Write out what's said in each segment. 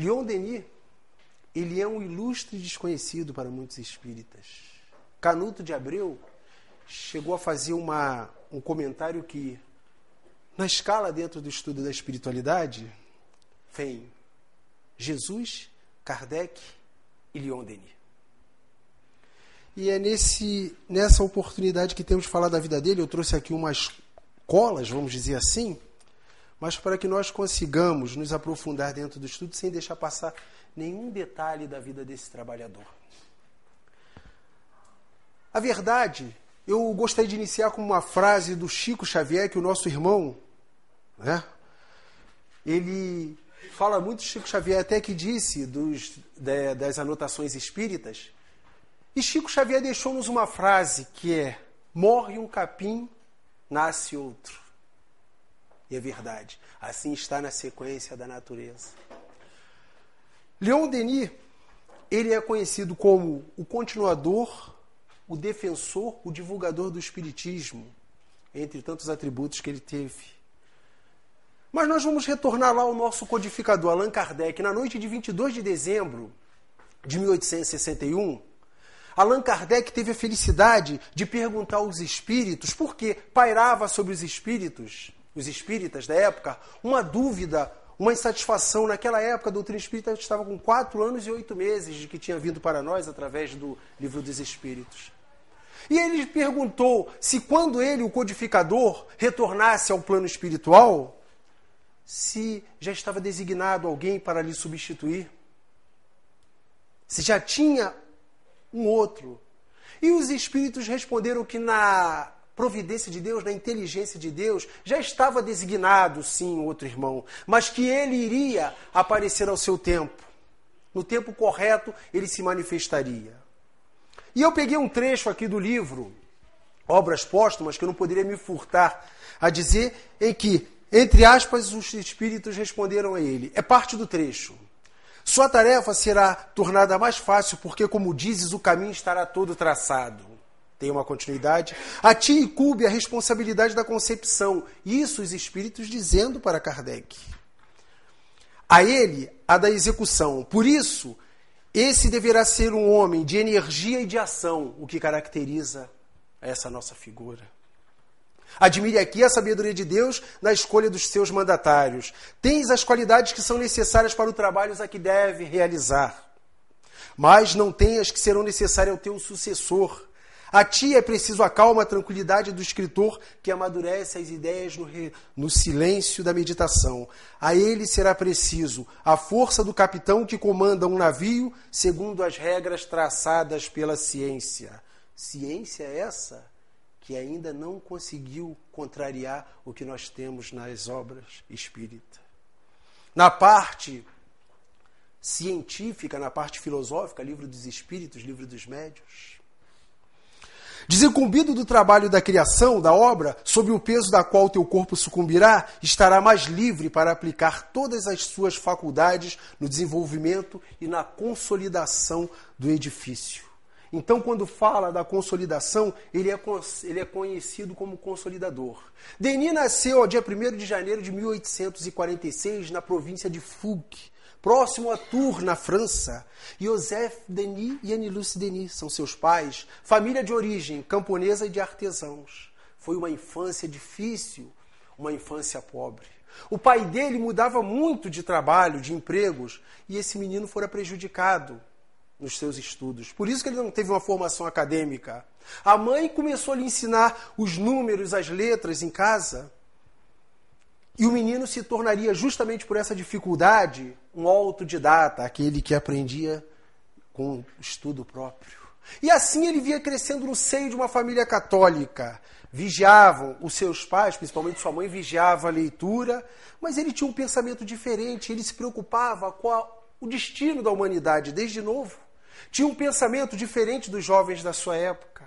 Leon Denis, ele é um ilustre desconhecido para muitos espíritas. Canuto de Abreu chegou a fazer uma, um comentário que, na escala dentro do estudo da espiritualidade, vem Jesus, Kardec e Leon Denis. E é nesse, nessa oportunidade que temos de falar da vida dele. Eu trouxe aqui umas colas, vamos dizer assim, mas para que nós consigamos nos aprofundar dentro do estudo sem deixar passar nenhum detalhe da vida desse trabalhador. A verdade, eu gostaria de iniciar com uma frase do Chico Xavier, que o nosso irmão, né, ele fala muito, Chico Xavier até que disse dos, das anotações espíritas, e Chico Xavier deixou-nos uma frase que é: morre um capim, nasce outro. E é verdade. Assim está na sequência da natureza. Leon Denis, ele é conhecido como o continuador, o defensor, o divulgador do espiritismo, entre tantos atributos que ele teve. Mas nós vamos retornar lá ao nosso codificador Allan Kardec, na noite de 22 de dezembro de 1861, Allan Kardec teve a felicidade de perguntar aos espíritos, porque pairava sobre os espíritos, os espíritas da época, uma dúvida, uma insatisfação. Naquela época, a doutrina espírita estava com quatro anos e oito meses de que tinha vindo para nós através do livro dos espíritos. E ele perguntou se quando ele, o codificador, retornasse ao plano espiritual, se já estava designado alguém para lhe substituir. Se já tinha um outro. E os espíritos responderam que na providência de Deus, na inteligência de Deus, já estava designado, sim, outro irmão, mas que ele iria aparecer ao seu tempo. No tempo correto, ele se manifestaria. E eu peguei um trecho aqui do livro, Obras Póstumas, que eu não poderia me furtar a dizer, em que, entre aspas, os espíritos responderam a ele. É parte do trecho. Sua tarefa será tornada mais fácil, porque, como dizes, o caminho estará todo traçado. Tem uma continuidade. A ti incube a responsabilidade da concepção. Isso os espíritos dizendo para Kardec. A ele, a da execução. Por isso, esse deverá ser um homem de energia e de ação, o que caracteriza essa nossa figura. Admire aqui a sabedoria de Deus na escolha dos seus mandatários. Tens as qualidades que são necessárias para o trabalho a que deve realizar. Mas não tenhas que serão necessárias ao teu sucessor. A ti é preciso a calma, a tranquilidade do escritor que amadurece as ideias no, re... no, silêncio da meditação. A ele será preciso a força do capitão que comanda um navio segundo as regras traçadas pela ciência. Ciência essa que ainda não conseguiu contrariar o que nós temos nas obras espíritas. Na parte científica, na parte filosófica, livro dos espíritos, livro dos médios. Desincumbido do trabalho da criação, da obra, sob o peso da qual teu corpo sucumbirá, estará mais livre para aplicar todas as suas faculdades no desenvolvimento e na consolidação do edifício. Então, quando fala da consolidação, ele é, ele é conhecido como consolidador. Denis nasceu dia 1 de janeiro de 1846 na província de Fouque, próximo a Tours, na França. Joseph Denis e Anne-Luce Denis são seus pais, família de origem camponesa e de artesãos. Foi uma infância difícil, uma infância pobre. O pai dele mudava muito de trabalho, de empregos, e esse menino fora prejudicado nos seus estudos. Por isso que ele não teve uma formação acadêmica. A mãe começou a lhe ensinar os números, as letras em casa. E o menino se tornaria, justamente por essa dificuldade, um autodidata, aquele que aprendia com estudo próprio. E assim ele via crescendo no seio de uma família católica. Vigiavam os seus pais, principalmente sua mãe, vigiava a leitura, mas ele tinha um pensamento diferente, ele se preocupava com a, o destino da humanidade desde novo tinha um pensamento diferente dos jovens da sua época.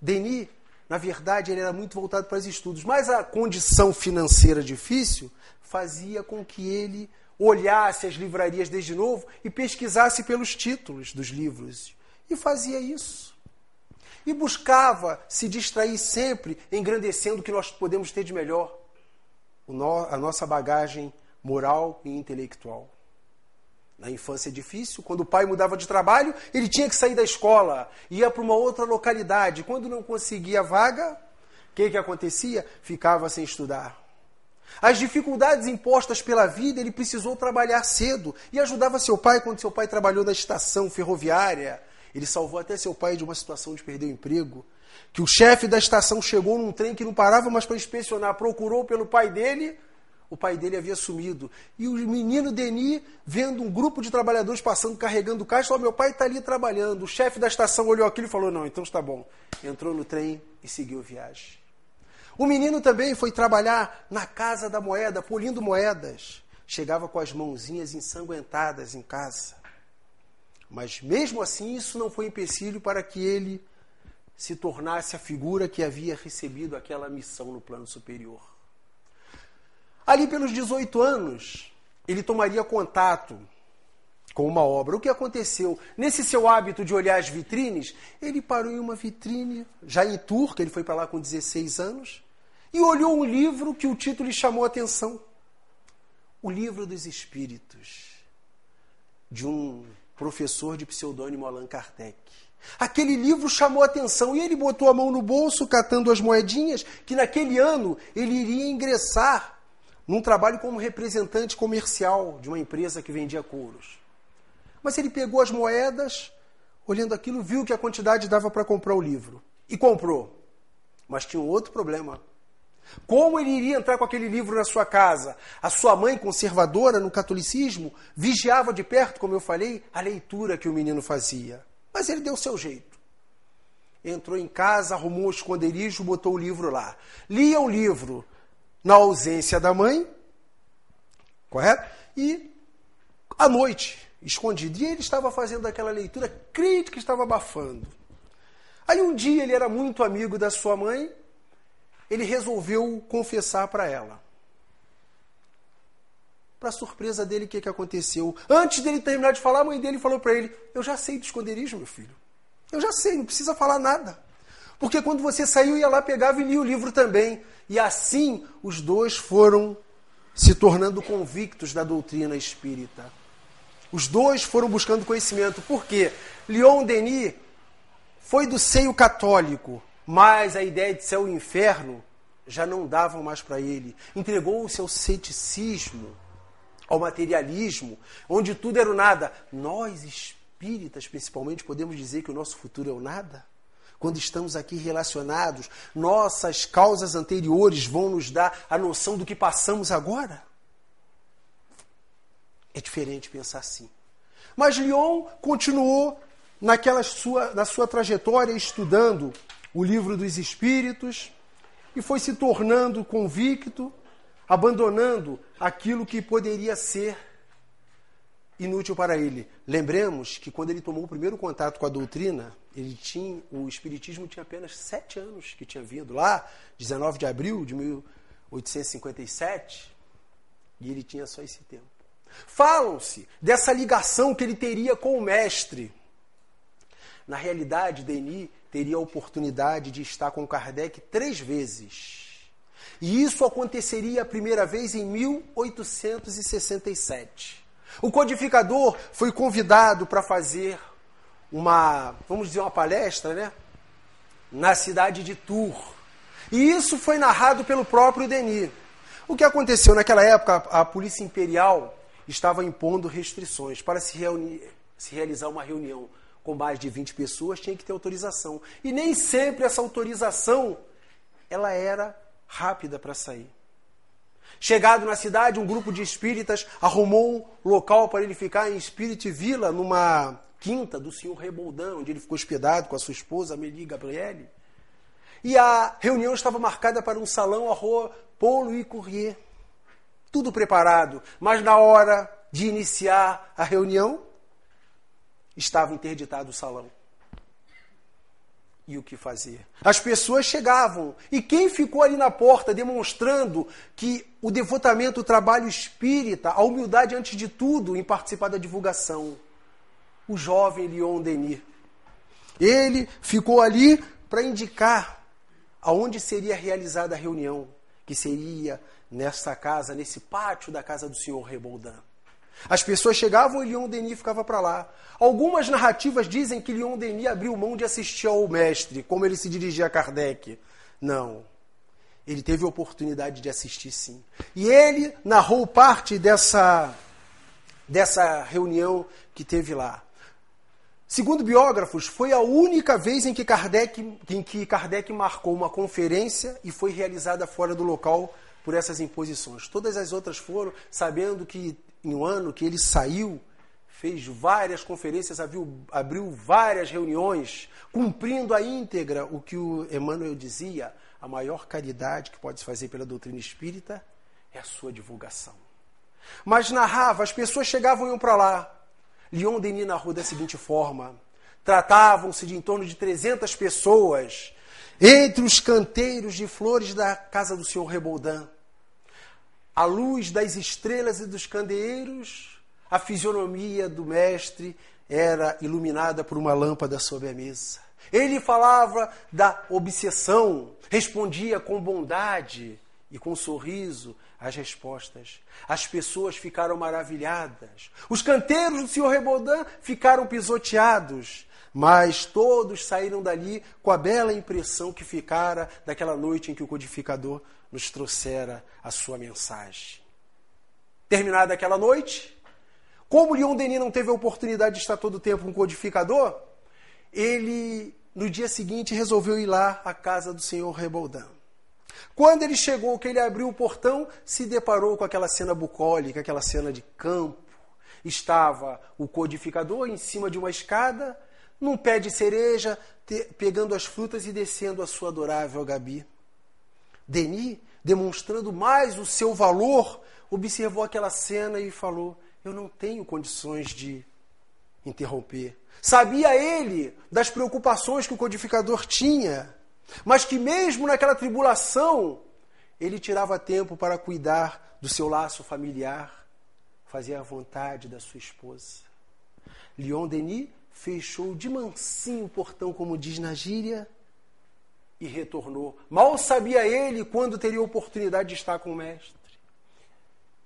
Denis, na verdade, ele era muito voltado para os estudos, mas a condição financeira difícil fazia com que ele olhasse as livrarias desde novo e pesquisasse pelos títulos dos livros. E fazia isso. E buscava se distrair sempre, engrandecendo o que nós podemos ter de melhor, a nossa bagagem moral e intelectual. Na infância é difícil, quando o pai mudava de trabalho, ele tinha que sair da escola, ia para uma outra localidade. Quando não conseguia vaga, o que, que acontecia? Ficava sem estudar. As dificuldades impostas pela vida, ele precisou trabalhar cedo e ajudava seu pai quando seu pai trabalhou na estação ferroviária. Ele salvou até seu pai de uma situação de perder o emprego. Que o chefe da estação chegou num trem que não parava mais para inspecionar, procurou pelo pai dele o pai dele havia sumido. E o menino Denis, vendo um grupo de trabalhadores passando carregando caixa, falou: Meu pai está ali trabalhando. O chefe da estação olhou aquilo e falou: Não, então está bom. Entrou no trem e seguiu viagem. O menino também foi trabalhar na casa da moeda, polindo moedas. Chegava com as mãozinhas ensanguentadas em casa. Mas mesmo assim, isso não foi empecilho para que ele se tornasse a figura que havia recebido aquela missão no plano superior. Ali pelos 18 anos, ele tomaria contato com uma obra. O que aconteceu? Nesse seu hábito de olhar as vitrines, ele parou em uma vitrine, já em Turca, ele foi para lá com 16 anos, e olhou um livro que o título lhe chamou a atenção. O Livro dos Espíritos, de um professor de pseudônimo Allan Kardec. Aquele livro chamou a atenção e ele botou a mão no bolso, catando as moedinhas, que naquele ano ele iria ingressar num trabalho como representante comercial de uma empresa que vendia couros. Mas ele pegou as moedas, olhando aquilo, viu que a quantidade dava para comprar o livro. E comprou. Mas tinha um outro problema. Como ele iria entrar com aquele livro na sua casa? A sua mãe, conservadora no catolicismo, vigiava de perto, como eu falei, a leitura que o menino fazia. Mas ele deu seu jeito. Entrou em casa, arrumou o esconderijo, botou o livro lá. Lia o livro, na ausência da mãe, correto? E à noite, escondido. E ele estava fazendo aquela leitura crítica, estava abafando. Aí um dia ele era muito amigo da sua mãe, ele resolveu confessar para ela. Para surpresa dele, o que, que aconteceu? Antes dele terminar de falar, a mãe dele falou para ele: Eu já sei do esconderijo, meu filho. Eu já sei, não precisa falar nada. Porque quando você saiu, ia lá, pegava e lia o livro também. E assim os dois foram se tornando convictos da doutrina espírita. Os dois foram buscando conhecimento. Por quê? Leon Denis foi do seio católico, mas a ideia de céu e inferno já não davam mais para ele. Entregou o seu ceticismo ao materialismo, onde tudo era o nada. Nós espíritas, principalmente, podemos dizer que o nosso futuro é o nada? Quando estamos aqui relacionados, nossas causas anteriores vão nos dar a noção do que passamos agora? É diferente pensar assim. Mas Lyon continuou naquela sua, na sua trajetória estudando o livro dos Espíritos e foi se tornando convicto, abandonando aquilo que poderia ser inútil para ele. Lembremos que quando ele tomou o primeiro contato com a doutrina, ele tinha, o Espiritismo tinha apenas sete anos que tinha vindo lá, 19 de abril de 1857, e ele tinha só esse tempo. Falam-se dessa ligação que ele teria com o mestre. Na realidade, Denis teria a oportunidade de estar com Kardec três vezes. E isso aconteceria a primeira vez em 1867. O codificador foi convidado para fazer uma, vamos dizer, uma palestra, né? Na cidade de Tours. E isso foi narrado pelo próprio Denis. O que aconteceu naquela época, a Polícia Imperial estava impondo restrições para se, reunir, se realizar uma reunião com mais de 20 pessoas, tinha que ter autorização. E nem sempre essa autorização ela era rápida para sair. Chegado na cidade, um grupo de espíritas arrumou um local para ele ficar em Spirit Villa, numa quinta do senhor Reboldão, onde ele ficou hospedado com a sua esposa, Amélie Gabriele. E a reunião estava marcada para um salão à rua Paulo e Courrier. Tudo preparado, mas na hora de iniciar a reunião, estava interditado o salão e o que fazer. As pessoas chegavam e quem ficou ali na porta demonstrando que o devotamento, o trabalho espírita, a humildade antes de tudo em participar da divulgação, o jovem Leon Denis. Ele ficou ali para indicar aonde seria realizada a reunião, que seria nessa casa, nesse pátio da casa do senhor Reboldan. As pessoas chegavam e Leon Denis ficava para lá. Algumas narrativas dizem que Leon Denis abriu mão de assistir ao mestre, como ele se dirigia a Kardec. Não. Ele teve a oportunidade de assistir sim. E ele narrou parte dessa, dessa reunião que teve lá. Segundo biógrafos, foi a única vez em que, Kardec, em que Kardec marcou uma conferência e foi realizada fora do local por essas imposições. Todas as outras foram sabendo que em um ano que ele saiu, fez várias conferências, abriu, abriu várias reuniões, cumprindo a íntegra o que o Emmanuel dizia, a maior caridade que pode se fazer pela doutrina espírita é a sua divulgação. Mas narrava, as pessoas chegavam e iam para lá. Leon Denis narrou da seguinte forma: tratavam-se de em torno de 300 pessoas entre os canteiros de flores da casa do senhor Reboldan. A luz das estrelas e dos candeeiros, a fisionomia do mestre era iluminada por uma lâmpada sobre a mesa. Ele falava da obsessão, respondia com bondade e com sorriso as respostas. As pessoas ficaram maravilhadas. Os canteiros do senhor Rebodan ficaram pisoteados. Mas todos saíram dali com a bela impressão que ficara daquela noite em que o codificador nos trouxera a sua mensagem. Terminada aquela noite, como Leon Denis não teve a oportunidade de estar todo o tempo com o codificador, ele no dia seguinte resolveu ir lá à casa do senhor Reboldan. Quando ele chegou, que ele abriu o portão, se deparou com aquela cena bucólica, aquela cena de campo. Estava o codificador em cima de uma escada, num pé de cereja, te, pegando as frutas e descendo a sua adorável Gabi. Denis, demonstrando mais o seu valor, observou aquela cena e falou: Eu não tenho condições de interromper. Sabia ele das preocupações que o codificador tinha, mas que mesmo naquela tribulação, ele tirava tempo para cuidar do seu laço familiar, fazia a vontade da sua esposa. Leon Denis fechou de mansinho o portão, como diz na gíria, e retornou. Mal sabia ele quando teria oportunidade de estar com o mestre.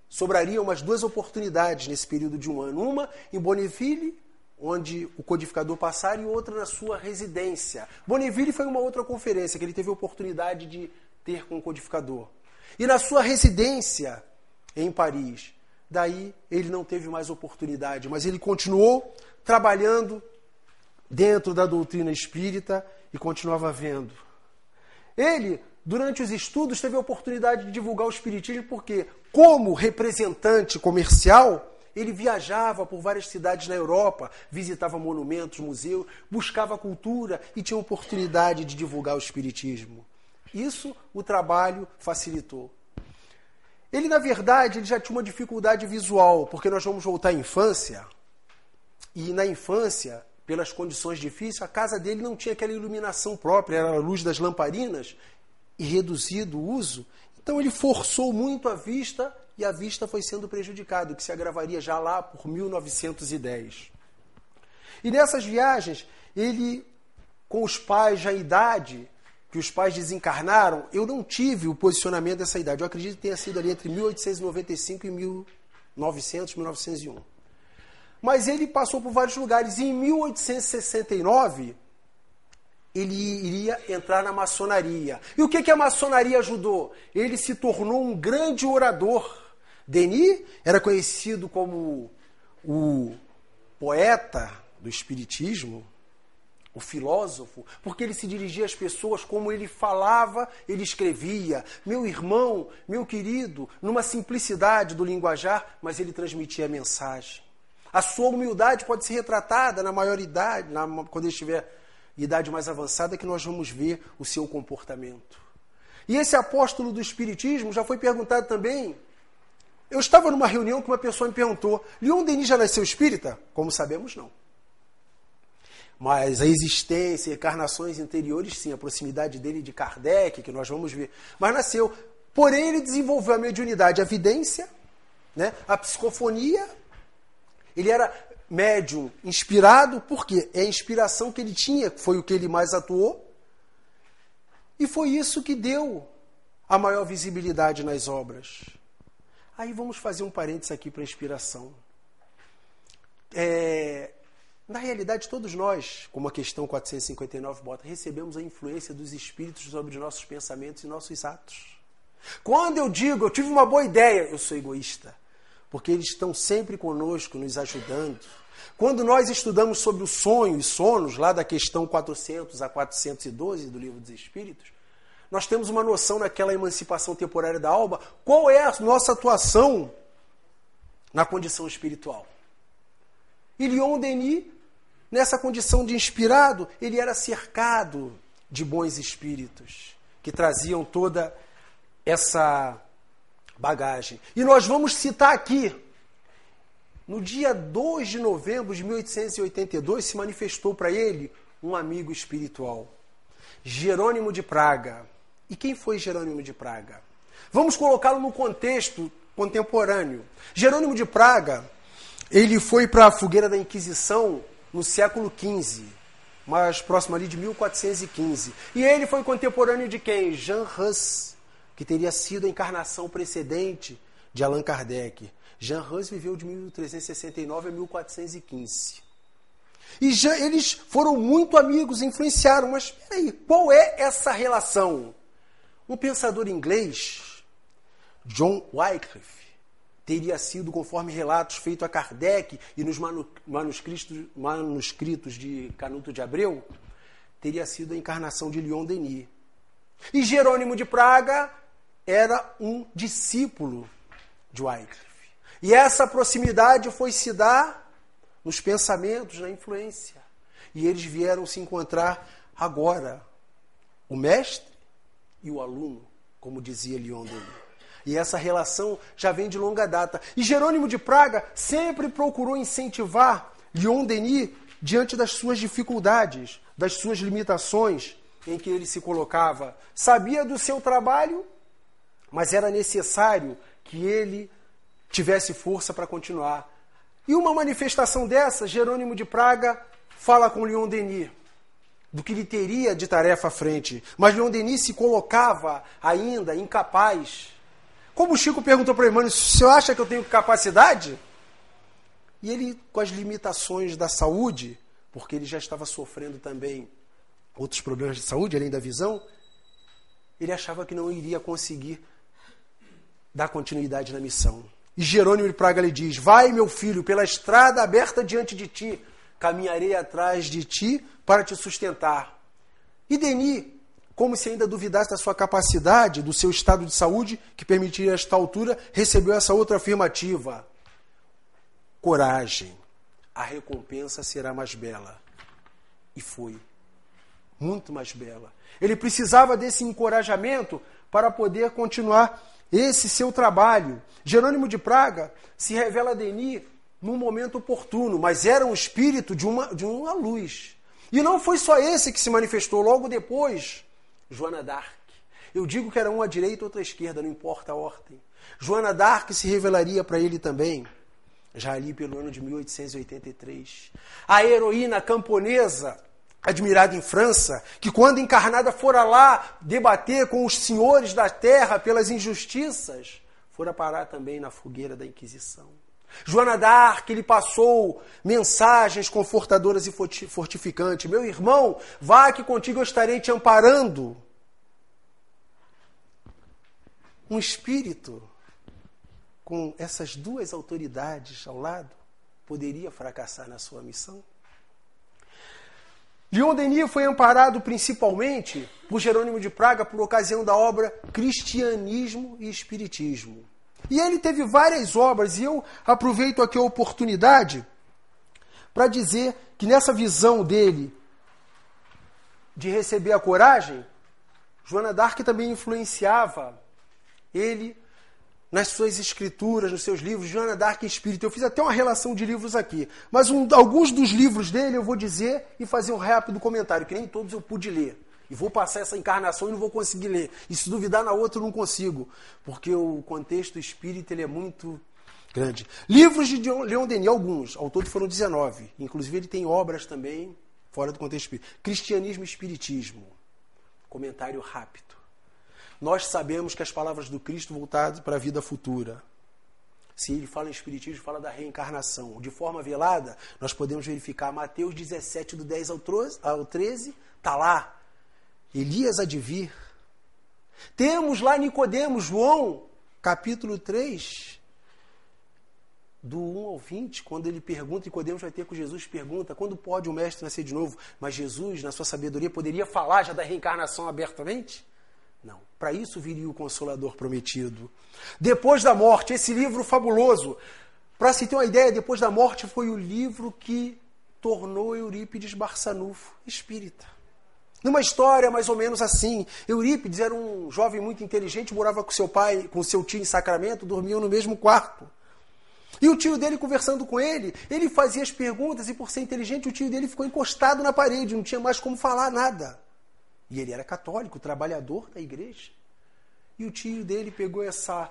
Sobrariam umas duas oportunidades nesse período de um ano. Uma em Bonneville onde o codificador passar e outra na sua residência. Bonneville foi uma outra conferência que ele teve oportunidade de ter com o codificador. E na sua residência em Paris, daí ele não teve mais oportunidade, mas ele continuou trabalhando dentro da doutrina espírita e continuava vendo. Ele, durante os estudos, teve a oportunidade de divulgar o espiritismo porque, como representante comercial, ele viajava por várias cidades na Europa, visitava monumentos, museus, buscava cultura e tinha oportunidade de divulgar o Espiritismo. Isso o trabalho facilitou. Ele, na verdade, ele já tinha uma dificuldade visual, porque nós vamos voltar à infância, e na infância, pelas condições difíceis, a casa dele não tinha aquela iluminação própria, era a luz das lamparinas, e reduzido o uso. Então ele forçou muito a vista e a vista foi sendo prejudicada, o que se agravaria já lá por 1910. E nessas viagens, ele, com os pais já idade, que os pais desencarnaram, eu não tive o posicionamento dessa idade. Eu acredito que tenha sido ali entre 1895 e 1900, 1901. Mas ele passou por vários lugares. E em 1869, ele iria entrar na maçonaria. E o que, que a maçonaria ajudou? Ele se tornou um grande orador. Denis era conhecido como o poeta do Espiritismo, o filósofo, porque ele se dirigia às pessoas como ele falava, ele escrevia. Meu irmão, meu querido, numa simplicidade do linguajar, mas ele transmitia a mensagem. A sua humildade pode ser retratada na maioridade, na, quando ele estiver em idade mais avançada, que nós vamos ver o seu comportamento. E esse apóstolo do Espiritismo já foi perguntado também eu estava numa reunião que uma pessoa me perguntou: Leon Denis já nasceu espírita? Como sabemos, não. Mas a existência, encarnações interiores, sim, a proximidade dele de Kardec, que nós vamos ver. Mas nasceu. Porém, ele desenvolveu a mediunidade, a vidência, né, a psicofonia. Ele era médium inspirado, porque é a inspiração que ele tinha, foi o que ele mais atuou. E foi isso que deu a maior visibilidade nas obras. Aí vamos fazer um parênteses aqui para a inspiração. é, na realidade, todos nós, como a questão 459 bota, recebemos a influência dos espíritos sobre os nossos pensamentos e nossos atos. Quando eu digo, eu tive uma boa ideia, eu sou egoísta, porque eles estão sempre conosco, nos ajudando. Quando nós estudamos sobre o sonho e sonos, lá da questão 400 a 412 do Livro dos Espíritos, nós temos uma noção naquela emancipação temporária da alma, qual é a nossa atuação na condição espiritual. E Leon Denis, nessa condição de inspirado, ele era cercado de bons espíritos que traziam toda essa bagagem. E nós vamos citar aqui, no dia 2 de novembro de 1882, se manifestou para ele um amigo espiritual, Jerônimo de Praga. E quem foi Jerônimo de Praga? Vamos colocá-lo no contexto contemporâneo. Jerônimo de Praga ele foi para a fogueira da Inquisição no século XV, mais próximo ali de 1415. E ele foi contemporâneo de quem? Jean Hus, que teria sido a encarnação precedente de Allan Kardec. Jean Hus viveu de 1369 a 1415. E já, eles foram muito amigos, influenciaram, mas peraí, qual é essa relação? Um pensador inglês, John Wycliffe, teria sido, conforme relatos feitos a Kardec e nos manuscritos, manuscritos de Canuto de Abreu, teria sido a encarnação de Leon Denis. E Jerônimo de Praga era um discípulo de Wycliffe. E essa proximidade foi se dar nos pensamentos, na influência. E eles vieram se encontrar agora, o mestre e o aluno, como dizia Leon Denis. E essa relação já vem de longa data. E Jerônimo de Praga sempre procurou incentivar Leon Denis diante das suas dificuldades, das suas limitações em que ele se colocava. Sabia do seu trabalho, mas era necessário que ele tivesse força para continuar. E uma manifestação dessa, Jerônimo de Praga fala com Leon Denis do que lhe teria de tarefa à frente. Mas Leon Denis se colocava ainda incapaz como o Chico perguntou para o Emmanuel, você acha que eu tenho capacidade? E ele, com as limitações da saúde, porque ele já estava sofrendo também outros problemas de saúde, além da visão, ele achava que não iria conseguir dar continuidade na missão. E Jerônimo de Praga lhe diz: Vai, meu filho, pela estrada aberta diante de ti, caminharei atrás de ti para te sustentar. E Denis como se ainda duvidasse da sua capacidade, do seu estado de saúde, que permitiria esta altura, recebeu essa outra afirmativa: coragem, a recompensa será mais bela. E foi. Muito mais bela. Ele precisava desse encorajamento para poder continuar esse seu trabalho. Jerônimo de Praga se revela a Denis num momento oportuno, mas era um espírito de uma, de uma luz. E não foi só esse que se manifestou logo depois Joana d'Arc. Eu digo que era um à direita, outro à esquerda, não importa a ordem. Joana d'Arc se revelaria para ele também, já ali pelo ano de 1883. A heroína camponesa, admirada em França, que quando encarnada fora lá debater com os senhores da terra pelas injustiças, fora parar também na fogueira da Inquisição. Joana d'Arc, ele passou mensagens confortadoras e fortificantes. Meu irmão, vá que contigo eu estarei te amparando. Um espírito com essas duas autoridades ao lado poderia fracassar na sua missão? Leon Denis foi amparado principalmente por Jerônimo de Praga por ocasião da obra Cristianismo e Espiritismo. E ele teve várias obras, e eu aproveito aqui a oportunidade para dizer que nessa visão dele de receber a coragem, Joana d'Arc também influenciava ele nas suas escrituras, nos seus livros, Joana d'Arc e Espírito. Eu fiz até uma relação de livros aqui, mas um, alguns dos livros dele eu vou dizer e fazer um rápido comentário, que nem todos eu pude ler. E vou passar essa encarnação e não vou conseguir ler. E se duvidar na outra, eu não consigo. Porque o contexto espírita ele é muito grande. Livros de Leon Denis, alguns. Ao todo foram 19. Inclusive ele tem obras também fora do contexto espírita. Cristianismo e Espiritismo. Comentário rápido. Nós sabemos que as palavras do Cristo voltadas para a vida futura. Se ele fala em Espiritismo, fala da reencarnação. De forma velada, nós podemos verificar Mateus 17, do 10 ao 13, está lá. Elias a de vir. Temos lá Nicodemos, João, capítulo 3, do 1 ao 20, quando ele pergunta, Nicodemos vai ter com Jesus, pergunta, quando pode o mestre nascer de novo? Mas Jesus, na sua sabedoria, poderia falar já da reencarnação abertamente? Não. Para isso viria o Consolador prometido. Depois da morte, esse livro fabuloso. Para se ter uma ideia, depois da morte foi o livro que tornou Eurípides Barçanufo espírita. Numa história mais ou menos assim, Eurípides era um jovem muito inteligente, morava com seu pai, com seu tio em Sacramento, dormiam no mesmo quarto. E o tio dele conversando com ele, ele fazia as perguntas e por ser inteligente, o tio dele ficou encostado na parede, não tinha mais como falar nada. E ele era católico, trabalhador da igreja. E o tio dele pegou essa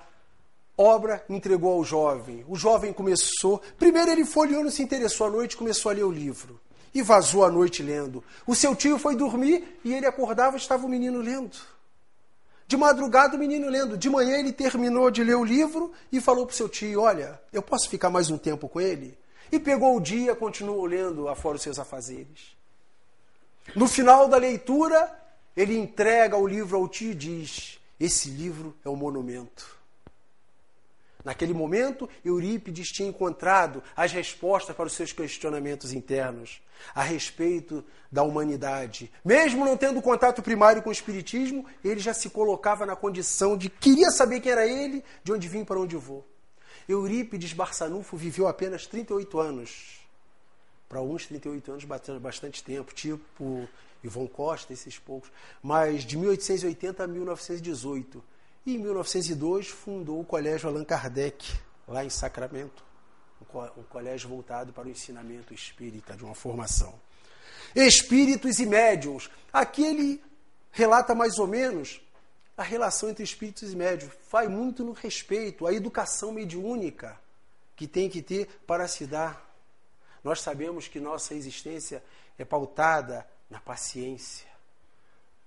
obra e entregou ao jovem. O jovem começou. Primeiro ele folheou, não se interessou à noite, começou a ler o livro. E vazou a noite lendo. O seu tio foi dormir e ele acordava e estava o menino lendo. De madrugada o menino lendo. De manhã ele terminou de ler o livro e falou para o seu tio: Olha, eu posso ficar mais um tempo com ele? E pegou o dia, continuou lendo afora os seus afazeres. No final da leitura, ele entrega o livro ao tio e diz: Esse livro é um monumento. Naquele momento, Eurípides tinha encontrado as respostas para os seus questionamentos internos a respeito da humanidade. Mesmo não tendo contato primário com o Espiritismo, ele já se colocava na condição de queria saber quem era ele, de onde vim, para onde vou. Eurípides Barçanufo viveu apenas 38 anos. Para uns, 38 anos, bastante tempo, tipo Ivon Costa, esses poucos, mas de 1880 a 1918. E em 1902 fundou o Colégio Allan Kardec, lá em Sacramento, um colégio voltado para o ensinamento espírita, de uma formação. Espíritos e médiums. Aqui ele relata mais ou menos a relação entre espíritos e médiums. Faz muito no respeito à educação mediúnica que tem que ter para se dar. Nós sabemos que nossa existência é pautada na paciência.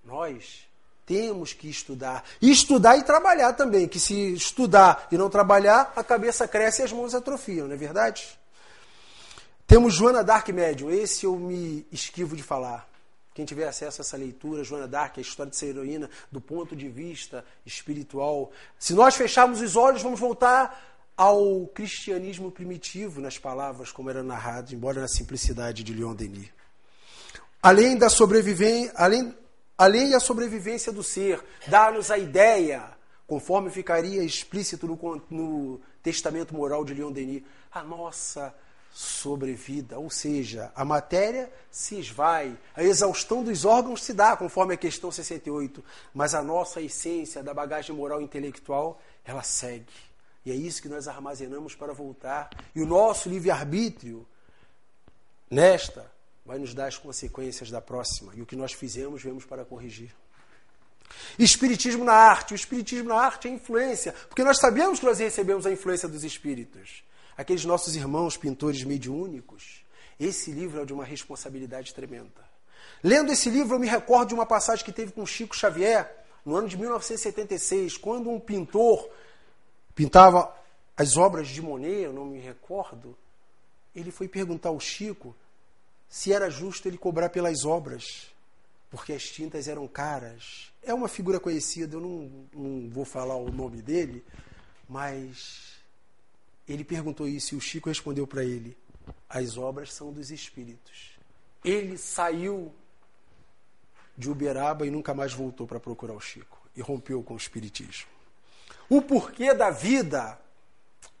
Nós temos que estudar. E estudar e trabalhar também, que se estudar e não trabalhar, a cabeça cresce e as mãos atrofiam, não é verdade? Temos Joana Dark Médium, esse eu me esquivo de falar. Quem tiver acesso a essa leitura, Joana Dark, a história de ser heroína, do ponto de vista espiritual. Se nós fecharmos os olhos, vamos voltar ao cristianismo primitivo, nas palavras como era narrado, embora na simplicidade de Leon Denis. Além da sobrevivência, além, além da sobrevivência do ser, dá-nos a ideia, conforme ficaria explícito no, no testamento moral de Leon Denis, a nossa sobrevida, ou seja, a matéria se esvai, a exaustão dos órgãos se dá, conforme a questão 68, mas a nossa essência da bagagem moral e intelectual, ela segue. E é isso que nós armazenamos para voltar. E o nosso livre-arbítrio, nesta vai nos dar as consequências da próxima. E o que nós fizemos, vemos para corrigir. Espiritismo na arte. O espiritismo na arte é influência, porque nós sabemos que nós recebemos a influência dos espíritos. Aqueles nossos irmãos pintores mediúnicos. Esse livro é de uma responsabilidade tremenda. Lendo esse livro, eu me recordo de uma passagem que teve com Chico Xavier, no ano de 1976, quando um pintor pintava as obras de Monet, eu não me recordo, ele foi perguntar ao Chico se era justo ele cobrar pelas obras, porque as tintas eram caras. É uma figura conhecida, eu não, não vou falar o nome dele, mas ele perguntou isso e o Chico respondeu para ele: as obras são dos espíritos. Ele saiu de Uberaba e nunca mais voltou para procurar o Chico e rompeu com o espiritismo. O porquê da vida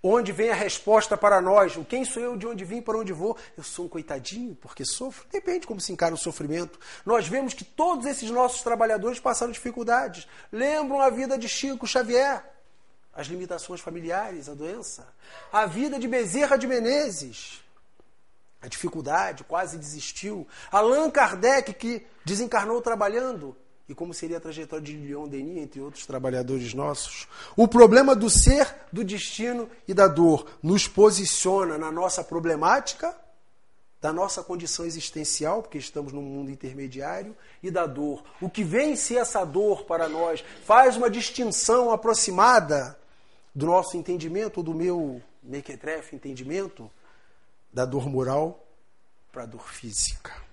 Onde vem a resposta para nós? O quem sou eu, de onde vim, para onde vou? Eu sou um coitadinho porque sofro? Depende como se encara o sofrimento. Nós vemos que todos esses nossos trabalhadores passaram dificuldades. Lembram a vida de Chico Xavier, as limitações familiares, a doença. A vida de Bezerra de Menezes, a dificuldade, quase desistiu. Allan Kardec, que desencarnou trabalhando, e como seria a trajetória de Leon Denis, entre outros trabalhadores nossos. O problema do ser, do destino e da dor nos posiciona na nossa problemática, da nossa condição existencial, porque estamos num mundo intermediário, e da dor. O que vence essa dor para nós faz uma distinção aproximada do nosso entendimento, ou do meu mequetrefe entendimento, da dor moral para a dor física.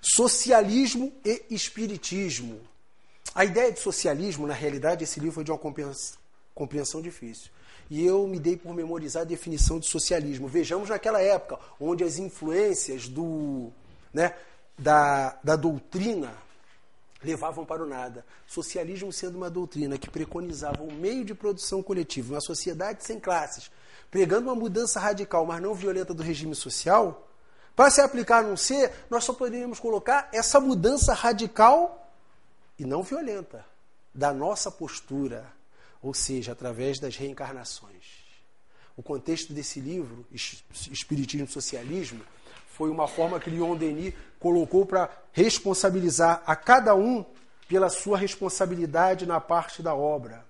Socialismo e espiritismo. A ideia de socialismo, na realidade, esse livro foi de uma compreensão difícil. E eu me dei por memorizar a definição de socialismo. Vejamos naquela época, onde as influências do, né, da, da doutrina levavam para o nada. Socialismo sendo uma doutrina que preconizava um meio de produção coletiva, uma sociedade sem classes, pregando uma mudança radical, mas não violenta do regime social, para se aplicar num ser, nós só poderíamos colocar essa mudança radical e não violenta da nossa postura, ou seja, através das reencarnações. O contexto desse livro, Espiritismo e Socialismo, foi uma forma que Leon Denis colocou para responsabilizar a cada um pela sua responsabilidade na parte da obra.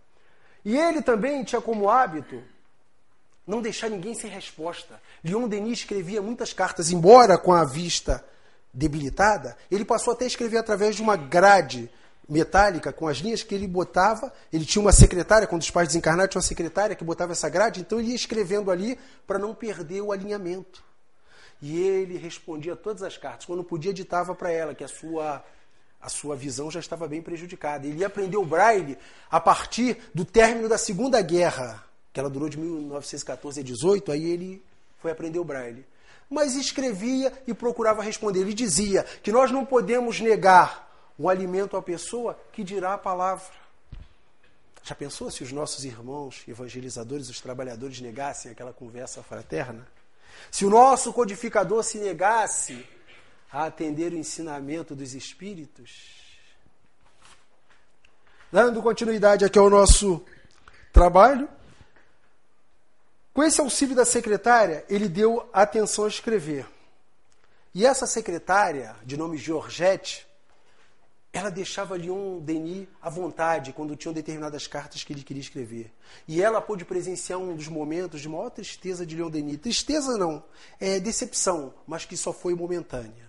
E ele também tinha como hábito não deixar ninguém sem resposta. Leon Denis escrevia muitas cartas, embora com a vista debilitada, ele passou até a escrever através de uma grade metálica com as linhas que ele botava. Ele tinha uma secretária, quando os pais desencarnaram, tinha uma secretária que botava essa grade, então ele ia escrevendo ali para não perder o alinhamento. E ele respondia todas as cartas. Quando podia, ditava para ela que a sua, a sua visão já estava bem prejudicada. Ele aprendeu o braille a partir do término da Segunda Guerra, que ela durou de 1914 a 18, aí ele foi aprender o braille. Mas escrevia e procurava responder. Ele dizia que nós não podemos negar o alimento à pessoa que dirá a palavra. Já pensou se os nossos irmãos evangelizadores, os trabalhadores, negassem aquela conversa fraterna? Se o nosso codificador se negasse a atender o ensinamento dos Espíritos, dando continuidade aqui ao nosso trabalho, com esse auxílio da secretária, ele deu atenção a escrever. E essa secretária, de nome Georgette, ela deixava Leon Denis à vontade quando tinham determinadas cartas que ele queria escrever. E ela pôde presenciar um dos momentos de maior tristeza de Leon Denis. Tristeza não, é decepção, mas que só foi momentânea.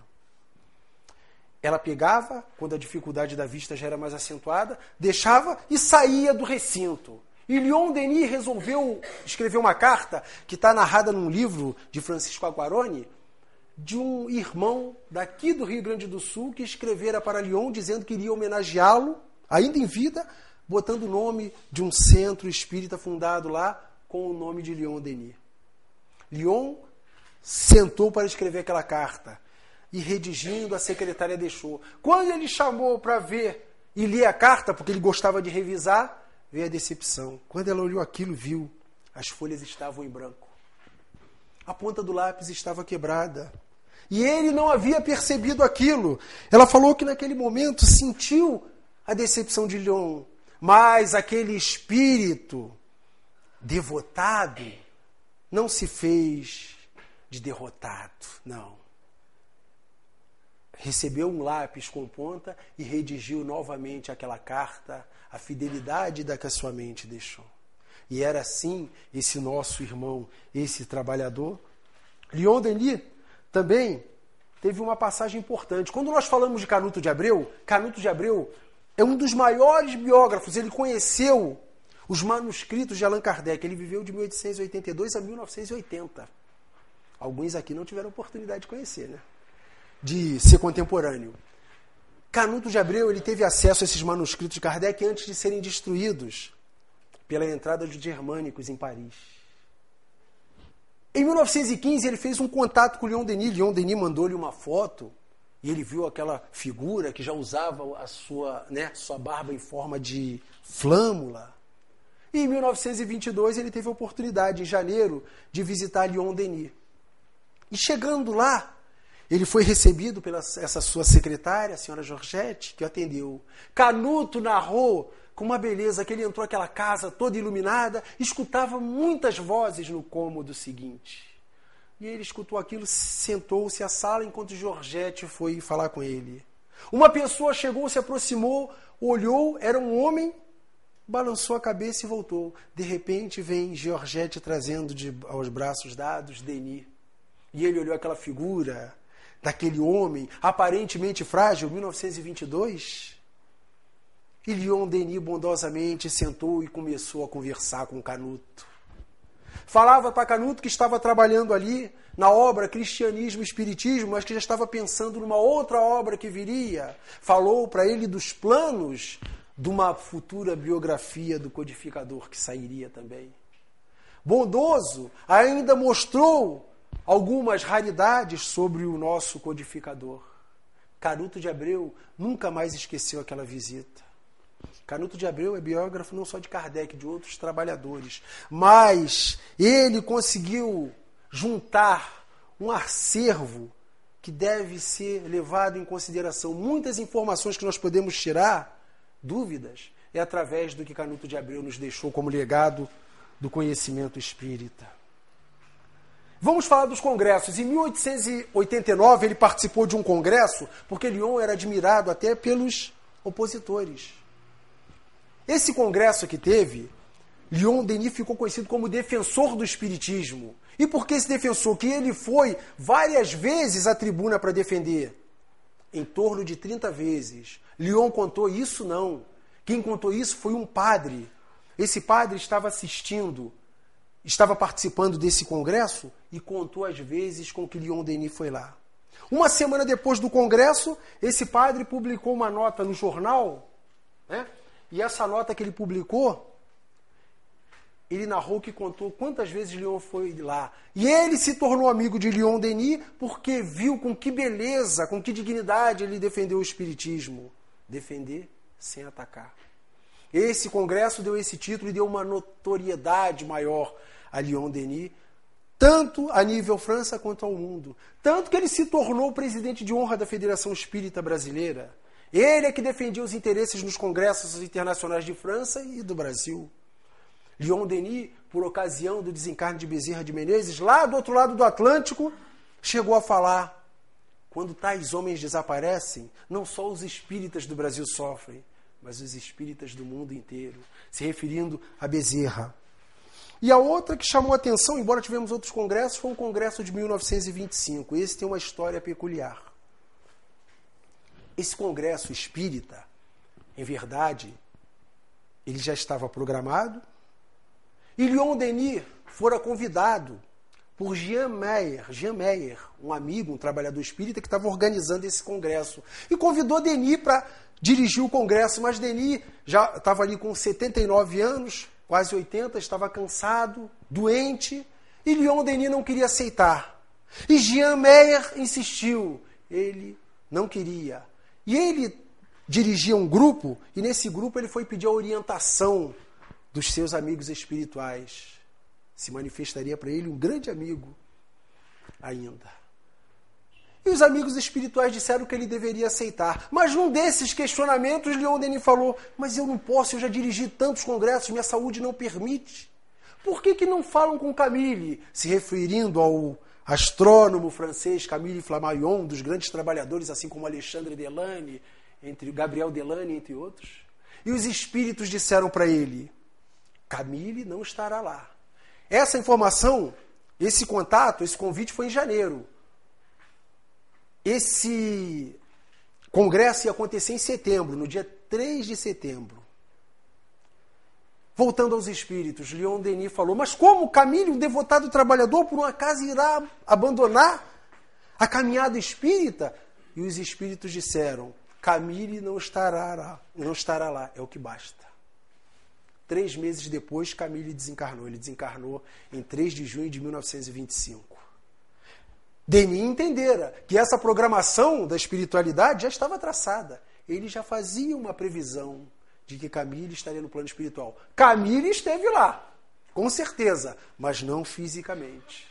Ela pegava, quando a dificuldade da vista já era mais acentuada, deixava e saía do recinto. E Leon Denis resolveu escrever uma carta que está narrada num livro de Francisco Aguaroni, de um irmão daqui do Rio Grande do Sul que escrevera para Lyon dizendo que iria homenageá-lo, ainda em vida, botando o nome de um centro espírita fundado lá com o nome de Lyon Denis. Lyon sentou para escrever aquela carta e redigindo a secretária deixou. Quando ele chamou para ver e ler a carta, porque ele gostava de revisar, veio a decepção. Quando ela olhou aquilo, viu as folhas estavam em branco. A ponta do lápis estava quebrada. E ele não havia percebido aquilo. Ela falou que naquele momento sentiu a decepção de Leon, mas aquele espírito devotado não se fez de derrotado, não. Recebeu um lápis com ponta e redigiu novamente aquela carta, a fidelidade da que a sua mente deixou. E era assim esse nosso irmão, esse trabalhador. Leon Denis também teve uma passagem importante. Quando nós falamos de Canuto de Abreu, Canuto de Abreu é um dos maiores biógrafos. Ele conheceu os manuscritos de Allan Kardec. Ele viveu de 1882 a 1980. Alguns aqui não tiveram oportunidade de conhecer, né? De ser contemporâneo. Canuto de Abreu ele teve acesso a esses manuscritos de Kardec antes de serem destruídos pela entrada dos germânicos em Paris. Em 1915, ele fez um contato com Leon Denis. Leon Denis mandou-lhe uma foto e ele viu aquela figura que já usava a sua, né, sua barba em forma de flâmula. E em 1922, ele teve a oportunidade, em janeiro, de visitar Leon Denis. E chegando lá, ele foi recebido pela essa sua secretária, a senhora Georgette, que o atendeu. Canuto narrou com uma beleza que ele entrou naquela casa toda iluminada, escutava muitas vozes no cômodo seguinte. E ele escutou aquilo, sentou-se à sala enquanto Georgette foi falar com ele. Uma pessoa chegou, se aproximou, olhou, era um homem, balançou a cabeça e voltou. De repente vem Georgette trazendo de, aos braços dados Denis. E ele olhou aquela figura daquele homem aparentemente frágil, 1922, E Leon Denis bondosamente sentou e começou a conversar com Canuto. Falava para Canuto que estava trabalhando ali na obra Cristianismo e Espiritismo, mas que já estava pensando numa outra obra que viria. Falou para ele dos planos de uma futura biografia do codificador que sairia também. Bondoso ainda mostrou algumas raridades sobre o nosso codificador. Canuto de Abreu nunca mais esqueceu aquela visita. Canuto de Abreu é biógrafo não só de Kardec, de outros trabalhadores, mas ele conseguiu juntar um acervo que deve ser levado em consideração. Muitas informações que nós podemos tirar, dúvidas, é através do que Canuto de Abreu nos deixou como legado do conhecimento espírita. Vamos falar dos congressos. Em 1889 ele participou de um congresso porque Lyon era admirado até pelos opositores. Esse congresso que teve, Leon Denis ficou conhecido como defensor do espiritismo. E por que esse defensor? Que ele foi várias vezes à tribuna para defender. Em torno de 30 vezes. Leon contou isso não. Quem contou isso foi um padre. Esse padre estava assistindo, estava participando desse congresso e contou as vezes com que Leon Denis foi lá. Uma semana depois do congresso, esse padre publicou uma nota no jornal, né? E essa nota que ele publicou, ele narrou que contou quantas vezes Leon foi lá. E ele se tornou amigo de Leon Denis porque viu com que beleza, com que dignidade ele defendeu o Espiritismo. Defender sem atacar. Esse congresso deu esse título e deu uma notoriedade maior a Leon Denis, tanto a nível França quanto ao mundo. Tanto que ele se tornou presidente de honra da Federação Espírita Brasileira. Ele é que defendia os interesses nos congressos internacionais de França e do Brasil. Leon Denis, por ocasião do desencarne de Bezerra de Menezes, lá do outro lado do Atlântico, chegou a falar: quando tais homens desaparecem, não só os espíritas do Brasil sofrem, mas os espíritas do mundo inteiro, se referindo a Bezerra. E a outra que chamou atenção, embora tivemos outros congressos, foi um congresso de 1925. Esse tem uma história peculiar. Esse congresso espírita, em verdade, ele já estava programado. E Leon Denis fora convidado por Jean Meyer, Jean Meyer, um amigo, um trabalhador espírita que estava organizando esse congresso. E convidou Denis para dirigir o congresso, mas Denis já estava ali com 79 anos, quase 80, estava cansado, doente, e Leon Denis não queria aceitar. E Jean Meyer insistiu, ele não queria. E ele dirigia um grupo, e nesse grupo ele foi pedir a orientação dos seus amigos espirituais. Se manifestaria para ele um grande amigo ainda. E os amigos espirituais disseram que ele deveria aceitar. Mas num desses questionamentos, Leon Denis falou: Mas eu não posso, eu já dirigi tantos congressos, minha saúde não permite. Por que, que não falam com Camille? Se referindo ao astrônomo francês Camille Flammarion, dos grandes trabalhadores, assim como Alexandre Delane, entre Gabriel Delane, entre outros. E os espíritos disseram para ele: Camille não estará lá. Essa informação, esse contato, esse convite foi em janeiro. Esse congresso ia acontecer em setembro, no dia 3 de setembro. Voltando aos espíritos, Leon Denis falou: Mas como Camille, um devotado trabalhador, por um acaso irá abandonar a caminhada espírita? E os espíritos disseram: Camille não estará lá, não estará lá, é o que basta. Três meses depois, Camille desencarnou. Ele desencarnou em 3 de junho de 1925. Denis entendera que essa programação da espiritualidade já estava traçada. Ele já fazia uma previsão de que Camille estaria no plano espiritual. Camille esteve lá, com certeza, mas não fisicamente.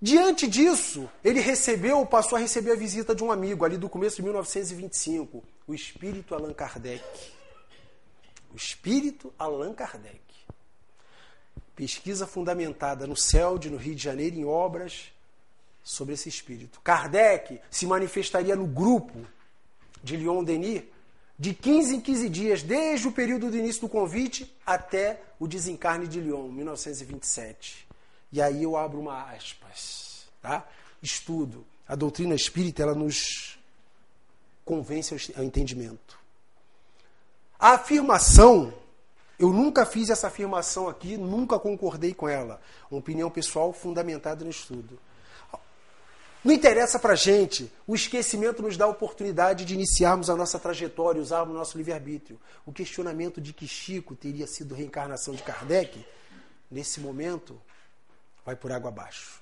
Diante disso, ele recebeu, passou a receber a visita de um amigo, ali do começo de 1925, o espírito Allan Kardec. O espírito Allan Kardec. Pesquisa fundamentada no CELD, no Rio de Janeiro, em obras sobre esse espírito. Kardec se manifestaria no grupo de Leon Denis de 15 em 15 dias, desde o período do início do convite até o desencarne de Lyon, 1927. E aí eu abro uma aspas, tá? Estudo. A doutrina espírita, ela nos convence ao entendimento. A afirmação, eu nunca fiz essa afirmação aqui, nunca concordei com ela. Uma opinião pessoal fundamentada no estudo. Não interessa para gente. O esquecimento nos dá a oportunidade de iniciarmos a nossa trajetória, usarmos o nosso livre-arbítrio. O questionamento de que Chico teria sido reencarnação de Kardec, nesse momento, vai por água abaixo.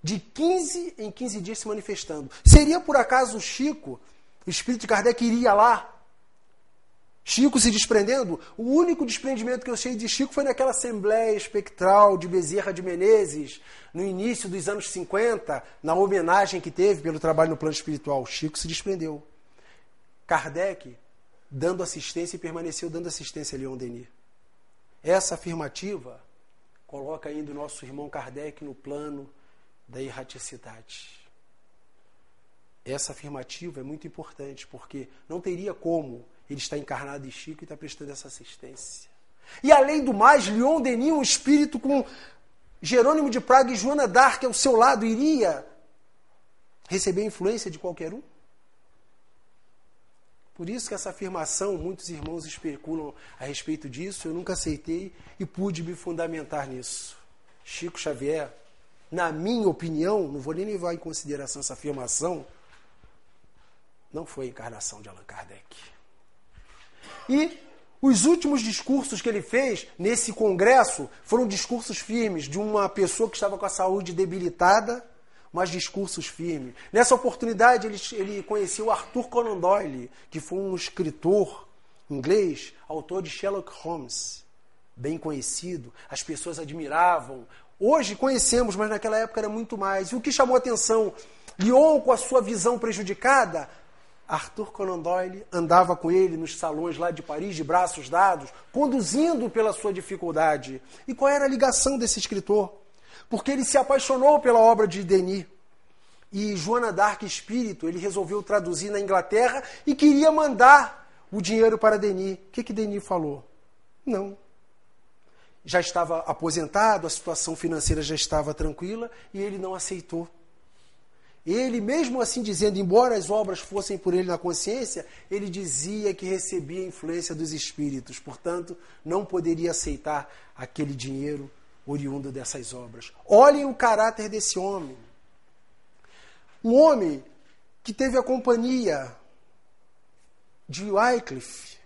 De 15 em 15 dias se manifestando. Seria por acaso o Chico, o espírito de Kardec, iria lá Chico se desprendendo, o único desprendimento que eu sei de Chico foi naquela Assembleia Espectral de Bezerra de Menezes, no início dos anos 50, na homenagem que teve pelo trabalho no plano espiritual. Chico se desprendeu. Kardec, dando assistência e permaneceu dando assistência a Leon Denis. Essa afirmativa coloca ainda o nosso irmão Kardec no plano da erraticidade. Essa afirmativa é muito importante, porque não teria como ele está encarnado em Chico e está prestando essa assistência. E além do mais, Leon Denis, um espírito com Jerônimo de Praga e Joana d'Arc ao seu lado, iria receber influência de qualquer um? Por isso que essa afirmação, muitos irmãos especulam a respeito disso, eu nunca aceitei e pude me fundamentar nisso. Chico Xavier, na minha opinião, não vou nem levar em consideração essa afirmação, não foi a encarnação de Allan Kardec. E os últimos discursos que ele fez nesse congresso foram discursos firmes de uma pessoa que estava com a saúde debilitada, mas discursos firmes. Nessa oportunidade, ele, ele conheceu Arthur Conan Doyle, que foi um escritor inglês, autor de Sherlock Holmes, bem conhecido. As pessoas admiravam. Hoje conhecemos, mas naquela época era muito mais. E o que chamou a atenção? Lyon, com a sua visão prejudicada, Arthur Conan Doyle andava com ele nos salões lá de Paris, de braços dados, conduzindo pela sua dificuldade. E qual era a ligação desse escritor? Porque ele se apaixonou pela obra de Denis. E Joana d'Arc Espírito, ele resolveu traduzir na Inglaterra e queria mandar o dinheiro para Denis. O que, que Denis falou? Não. Já estava aposentado, a situação financeira já estava tranquila e ele não aceitou. Ele, mesmo assim dizendo, embora as obras fossem por ele na consciência, ele dizia que recebia a influência dos espíritos, portanto, não poderia aceitar aquele dinheiro oriundo dessas obras. Olhem o caráter desse homem. Um homem que teve a companhia de Wycliffe,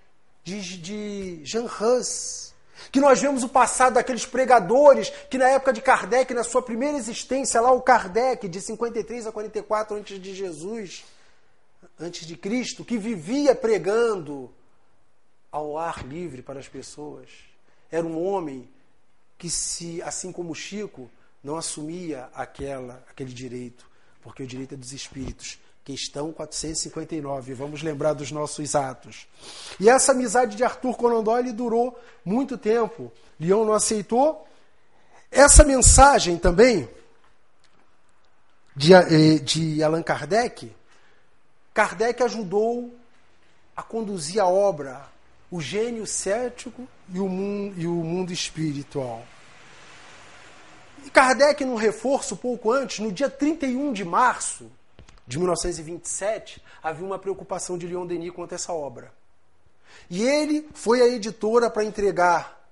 de, de Jean Hus, que nós vemos o passado daqueles pregadores que na época de Kardec, na sua primeira existência, lá o Kardec, de 53 a 44 antes de Jesus, antes de Cristo, que vivia pregando ao ar livre para as pessoas. Era um homem que se, assim como Chico, não assumia aquela, aquele direito, porque o direito é dos espíritos. Questão 459, vamos lembrar dos nossos atos. E essa amizade de Arthur Conan Doyle durou muito tempo. Leão não aceitou. Essa mensagem também de, eh, de Allan Kardec, Kardec ajudou a conduzir a obra O Gênio Cético e o Mundo, e o mundo Espiritual. E Kardec, num reforço pouco antes, no dia 31 de março de 1927, havia uma preocupação de Leon Denis quanto a essa obra. E ele foi à editora para entregar,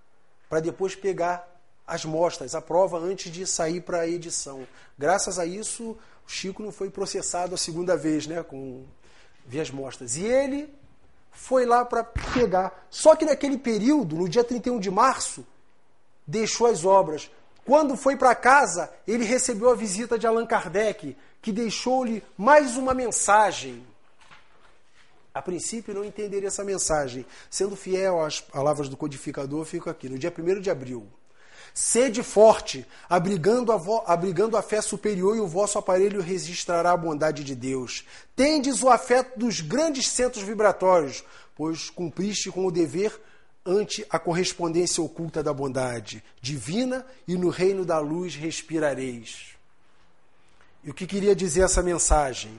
para depois pegar as mostras, a prova antes de sair para a edição. Graças a isso, o Chico não foi processado a segunda vez, né, com as mostras. E ele foi lá para pegar. Só que naquele período, no dia 31 de março, deixou as obras. Quando foi para casa, ele recebeu a visita de Allan Kardec, que deixou-lhe mais uma mensagem. A princípio não entenderia essa mensagem. Sendo fiel às palavras do codificador, fico aqui. No dia 1 de abril. Sede forte, abrigando a, abrigando a fé superior, e o vosso aparelho registrará a bondade de Deus. Tendes o afeto dos grandes centros vibratórios, pois cumpriste com o dever ante a correspondência oculta da bondade divina, e no reino da luz respirareis. E o que queria dizer essa mensagem?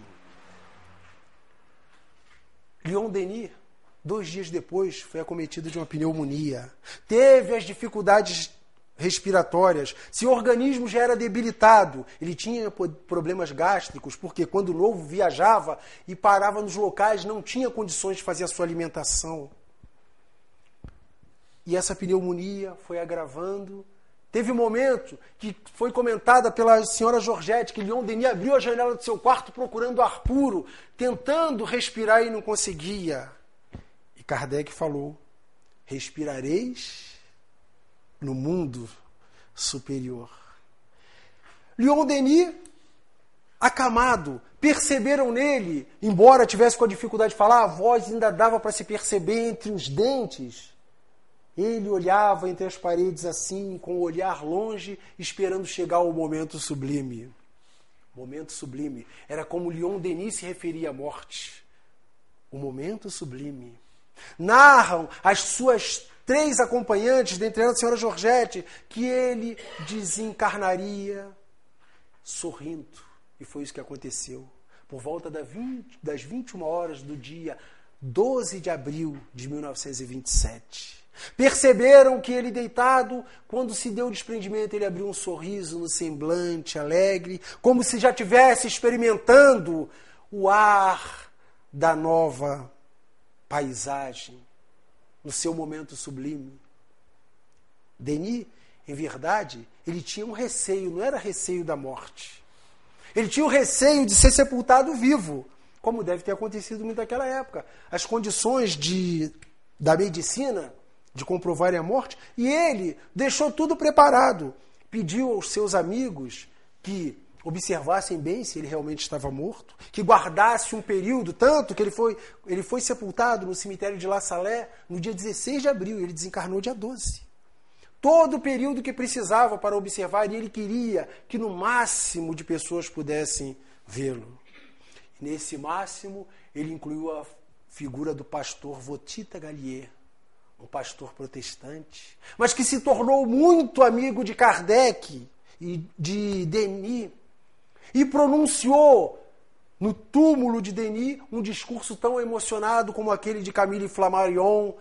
Leon Denis, dois dias depois, foi acometido de uma pneumonia. Teve as dificuldades respiratórias. Seu organismo já era debilitado. Ele tinha problemas gástricos, porque quando novo viajava e parava nos locais, não tinha condições de fazer a sua alimentação. E essa pneumonia foi agravando. Teve um momento que foi comentada pela senhora Georgette que Leon Denis abriu a janela do seu quarto procurando ar puro, tentando respirar e não conseguia. E Kardec falou: respirareis no mundo superior. Leon Denis, acamado, perceberam nele, embora tivesse com a dificuldade de falar, a voz ainda dava para se perceber entre os dentes. Ele olhava entre as paredes assim, com o olhar longe, esperando chegar o momento sublime. Momento sublime. Era como Leon Denis se referia à morte. O momento sublime. Narram as suas três acompanhantes, dentre elas a senhora Georgette, que ele desencarnaria sorrindo. E foi isso que aconteceu. Por volta das 21 horas do dia 12 de abril de 1927. Perceberam que ele deitado, quando se deu o desprendimento, ele abriu um sorriso no semblante alegre, como se já tivesse experimentando o ar da nova paisagem, no seu momento sublime. Denis, em verdade, ele tinha um receio, não era receio da morte. Ele tinha o receio de ser sepultado vivo, como deve ter acontecido muito naquela época. As condições de, da medicina de comprovarem a morte, e ele deixou tudo preparado. Pediu aos seus amigos que observassem bem se ele realmente estava morto, que guardasse um período, tanto que ele foi, ele foi sepultado no cemitério de La Salé no dia 16 de abril, ele desencarnou dia 12. Todo o período que precisava para observar, e ele queria que no máximo de pessoas pudessem vê-lo. Nesse máximo, ele incluiu a figura do pastor Votita Gallier, um pastor protestante, mas que se tornou muito amigo de Kardec e de Denis, e pronunciou no túmulo de Denis um discurso tão emocionado como aquele de Camille Flammarion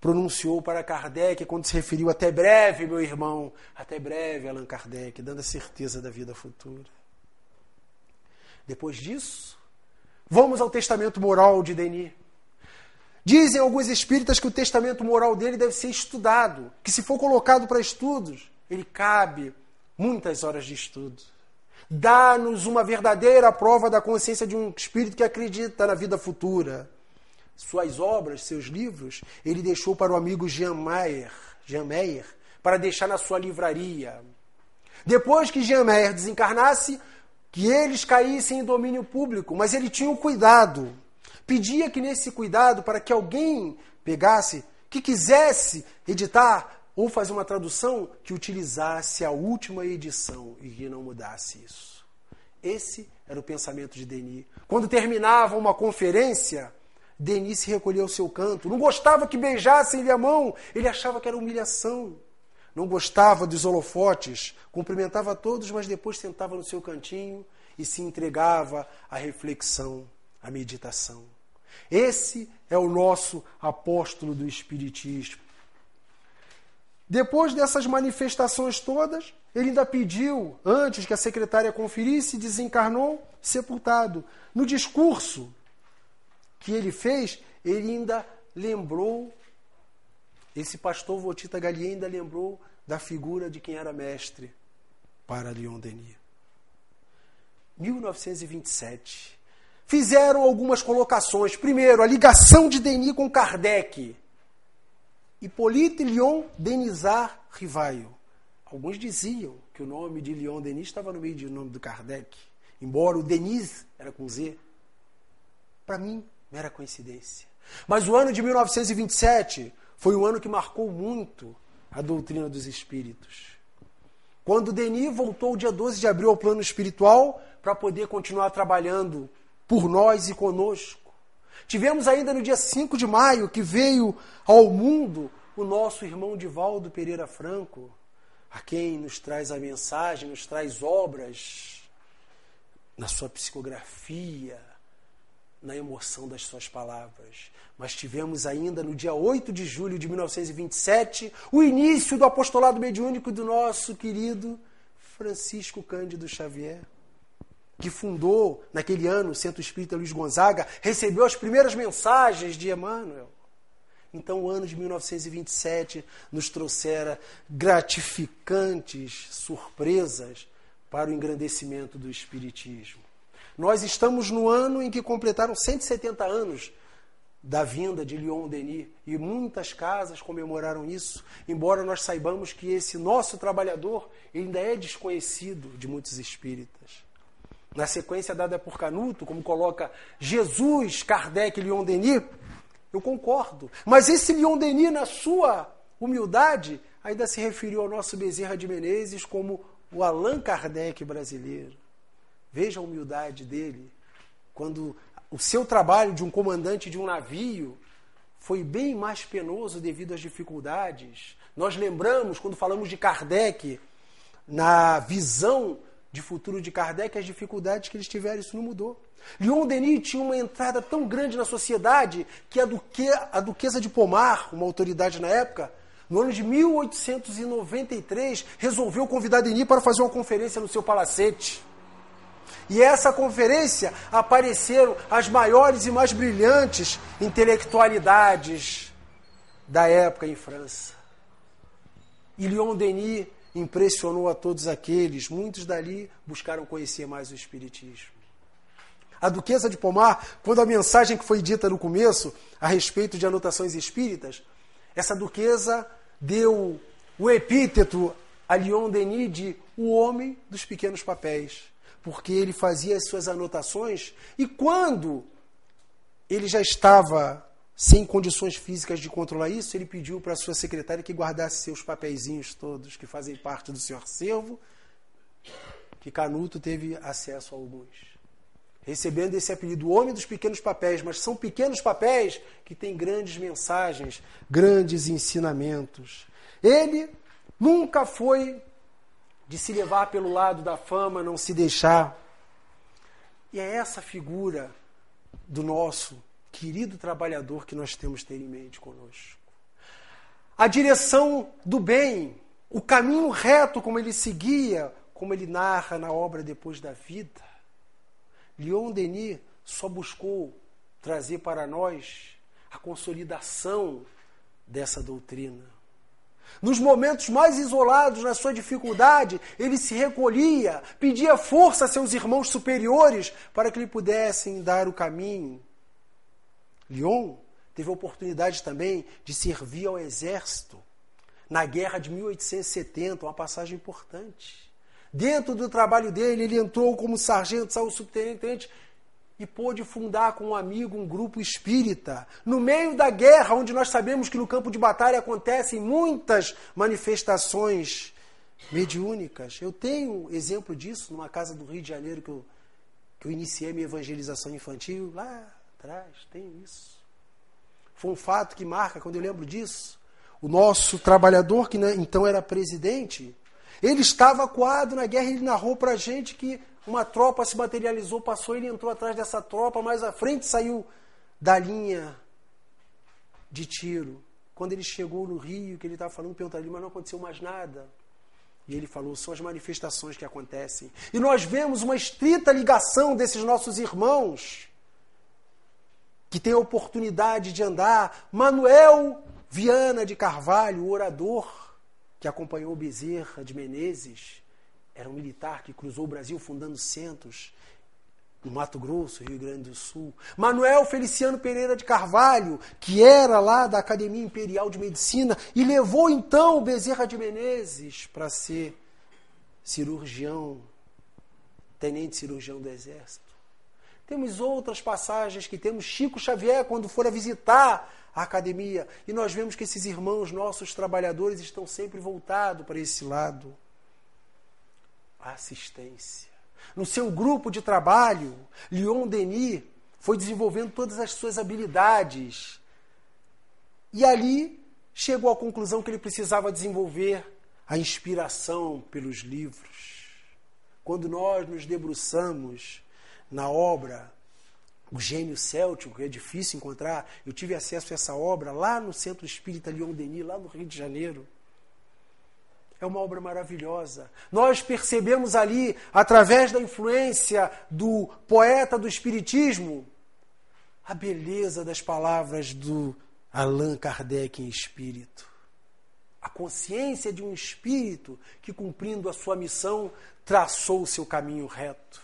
pronunciou para Kardec quando se referiu até breve, meu irmão, até breve, Allan Kardec, dando a certeza da vida futura. Depois disso, vamos ao testamento moral de Denis. Dizem alguns espíritas que o testamento moral dele deve ser estudado, que se for colocado para estudos, ele cabe muitas horas de estudo. Dá-nos uma verdadeira prova da consciência de um espírito que acredita na vida futura. Suas obras, seus livros, ele deixou para o amigo Jean Meyer, Jean Meyer para deixar na sua livraria. Depois que Jean Meyer desencarnasse, que eles caíssem em domínio público, mas ele tinha o cuidado pedia que nesse cuidado, para que alguém pegasse, que quisesse editar ou fazer uma tradução, que utilizasse a última edição e que não mudasse isso. Esse era o pensamento de Denis. Quando terminava uma conferência, Denis se recolhia ao seu canto. Não gostava que beijassem-lhe a mão, ele achava que era humilhação. Não gostava dos holofotes, cumprimentava todos, mas depois sentava no seu cantinho e se entregava à reflexão, à meditação. Esse é o nosso apóstolo do Espiritismo. Depois dessas manifestações todas, ele ainda pediu, antes que a secretária conferisse, desencarnou sepultado. No discurso que ele fez, ele ainda lembrou, esse pastor Votita Gallier ainda lembrou da figura de quem era mestre para Leon Denis. 1927 fizeram algumas colocações. Primeiro, a ligação de Denis com Kardec. Hippolyte Lyon Denisard Rivaio. Alguns diziam que o nome de Leon Denis estava no meio do nome do Kardec, embora o Denis era com Z. Para mim, mera coincidência. Mas o ano de 1927 foi um ano que marcou muito a doutrina dos espíritos. Quando Denis voltou dia 12 de abril ao plano espiritual para poder continuar trabalhando por nós e conosco. Tivemos ainda no dia 5 de maio que veio ao mundo o nosso irmão Divaldo Pereira Franco, a quem nos traz a mensagem, nos traz obras na sua psicografia, na emoção das suas palavras. Mas tivemos ainda no dia 8 de julho de 1927 o início do apostolado mediúnico do nosso querido Francisco Cândido Xavier que fundou naquele ano o Centro Espírita Luiz Gonzaga, recebeu as primeiras mensagens de Emmanuel. Então, o ano de 1927 nos trouxera gratificantes surpresas para o engrandecimento do Espiritismo. Nós estamos no ano em que completaram 170 anos da vinda de Leon Denis e muitas casas comemoraram isso, embora nós saibamos que esse nosso trabalhador ainda é desconhecido de muitos espíritas. Na sequência dada por Canuto, como coloca Jesus, Kardec e Leon Denis, eu concordo. Mas esse Leon Denis, na sua humildade, ainda se referiu ao nosso Bezerra de Menezes como o Allan Kardec brasileiro. Veja a humildade dele. Quando o seu trabalho de um comandante de um navio foi bem mais penoso devido às dificuldades. Nós lembramos, quando falamos de Kardec, na visão de futuro de Kardec, as dificuldades que eles tiveram, isso não mudou. Leon Denis tinha uma entrada tão grande na sociedade que a, duque, a duquesa de Pomar, uma autoridade na época, no ano de 1893, resolveu convidar Denis para fazer uma conferência no seu palacete. E essa conferência apareceram as maiores e mais brilhantes intelectualidades da época em França. E Leon Denis impressionou a todos aqueles, muitos dali buscaram conhecer mais o Espiritismo. A duquesa de Pomar, quando a mensagem que foi dita no começo a respeito de anotações espíritas, essa duquesa deu o epíteto a Leon Denis de o homem dos pequenos papéis, porque ele fazia as suas anotações e quando ele já estava sem condições físicas de controlar isso, ele pediu para sua secretária que guardasse seus papeizinhos todos que fazem parte do seu acervo, que Canuto teve acesso a alguns. Recebendo esse apelido, o homem dos pequenos papéis, mas são pequenos papéis que têm grandes mensagens, grandes ensinamentos. Ele nunca foi de se levar pelo lado da fama, não se deixar. E é essa figura do nosso querido trabalhador que nós temos ter em mente conosco. A direção do bem, o caminho reto como ele seguia, como ele narra na obra Depois da Vida. Leon Denis só buscou trazer para nós a consolidação dessa doutrina. Nos momentos mais isolados, na sua dificuldade, ele se recolhia, pedia força a seus irmãos superiores para que lhe pudessem dar o caminho Lyon teve a oportunidade também de servir ao exército na guerra de 1870, uma passagem importante. Dentro do trabalho dele, ele entrou como sargento, saiu subtenente e pôde fundar com um amigo um grupo espírita. No meio da guerra, onde nós sabemos que no campo de batalha acontecem muitas manifestações mediúnicas. Eu tenho exemplo disso numa casa do Rio de Janeiro que eu, que eu iniciei minha evangelização infantil lá atrás, tem isso. Foi um fato que marca, quando eu lembro disso, o nosso trabalhador, que né, então era presidente, ele estava acuado na guerra e ele narrou para a gente que uma tropa se materializou, passou, ele entrou atrás dessa tropa, mais à frente saiu da linha de tiro. Quando ele chegou no Rio, que ele estava falando, perguntou ali, mas não aconteceu mais nada. E ele falou: são as manifestações que acontecem. E nós vemos uma estrita ligação desses nossos irmãos que tem a oportunidade de andar. Manuel Viana de Carvalho, o orador que acompanhou Bezerra de Menezes, era um militar que cruzou o Brasil fundando centros no Mato Grosso, Rio Grande do Sul. Manuel Feliciano Pereira de Carvalho, que era lá da Academia Imperial de Medicina e levou então Bezerra de Menezes para ser cirurgião, tenente cirurgião do Exército. Temos outras passagens que temos Chico Xavier quando for a visitar a academia e nós vemos que esses irmãos nossos trabalhadores estão sempre voltados para esse lado. A assistência. No seu grupo de trabalho, Leon Denis foi desenvolvendo todas as suas habilidades. E ali chegou à conclusão que ele precisava desenvolver a inspiração pelos livros. Quando nós nos debruçamos na obra O Gênio Céltico, que é difícil encontrar. Eu tive acesso a essa obra lá no Centro Espírita Leon Denis, lá no Rio de Janeiro. É uma obra maravilhosa. Nós percebemos ali, através da influência do poeta do Espiritismo, a beleza das palavras do Allan Kardec em espírito. A consciência de um espírito que, cumprindo a sua missão, traçou o seu caminho reto.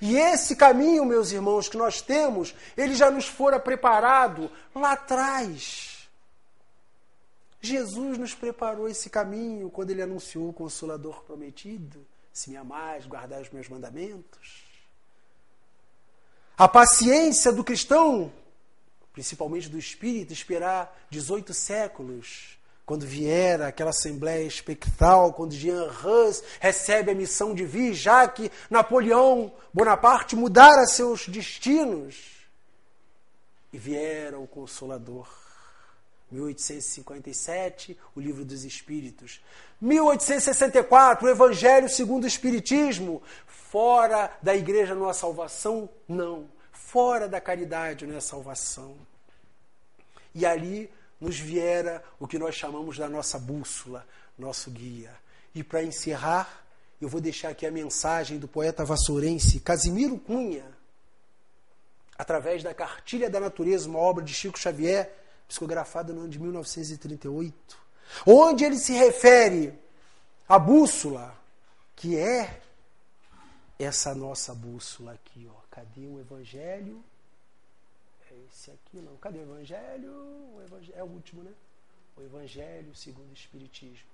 E esse caminho, meus irmãos, que nós temos, ele já nos fora preparado lá atrás. Jesus nos preparou esse caminho quando ele anunciou o Consolador prometido: se me amais, guardar os meus mandamentos. A paciência do cristão, principalmente do espírito, esperar 18 séculos quando vier aquela assembleia espectral, quando Jean Hus recebe a missão de vir, já que Napoleão Bonaparte mudara seus destinos, e viera o Consolador. 1857, o Livro dos Espíritos. 1864, o Evangelho segundo o Espiritismo. Fora da igreja não há salvação? Não. Fora da caridade não é salvação. E ali nos viera o que nós chamamos da nossa bússola, nosso guia. E para encerrar, eu vou deixar aqui a mensagem do poeta vassourense Casimiro Cunha, através da Cartilha da Natureza, uma obra de Chico Xavier, psicografada no ano de 1938, onde ele se refere à bússola, que é essa nossa bússola aqui, ó. Cadê o evangelho? Esse aqui não. Cadê o Evangelho? o Evangelho? É o último, né? O Evangelho segundo o Espiritismo.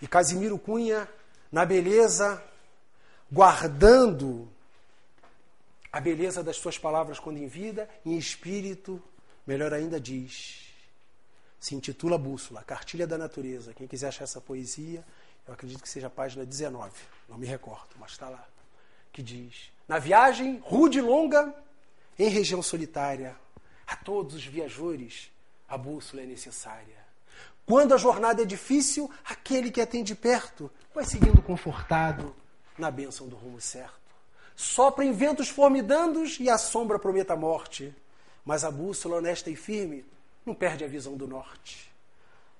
E Casimiro Cunha, na beleza, guardando a beleza das suas palavras quando em vida, em espírito, melhor ainda diz. Se intitula Bússola, Cartilha da Natureza. Quem quiser achar essa poesia, eu acredito que seja a página 19, não me recordo, mas está lá. Que diz: Na viagem rude e longa, em região solitária, a todos os viajores, a bússola é necessária. Quando a jornada é difícil, aquele que atende perto vai seguindo confortado na bênção do rumo certo. Sopra em ventos formidandos e a sombra prometa a morte. Mas a bússola honesta e firme não perde a visão do norte.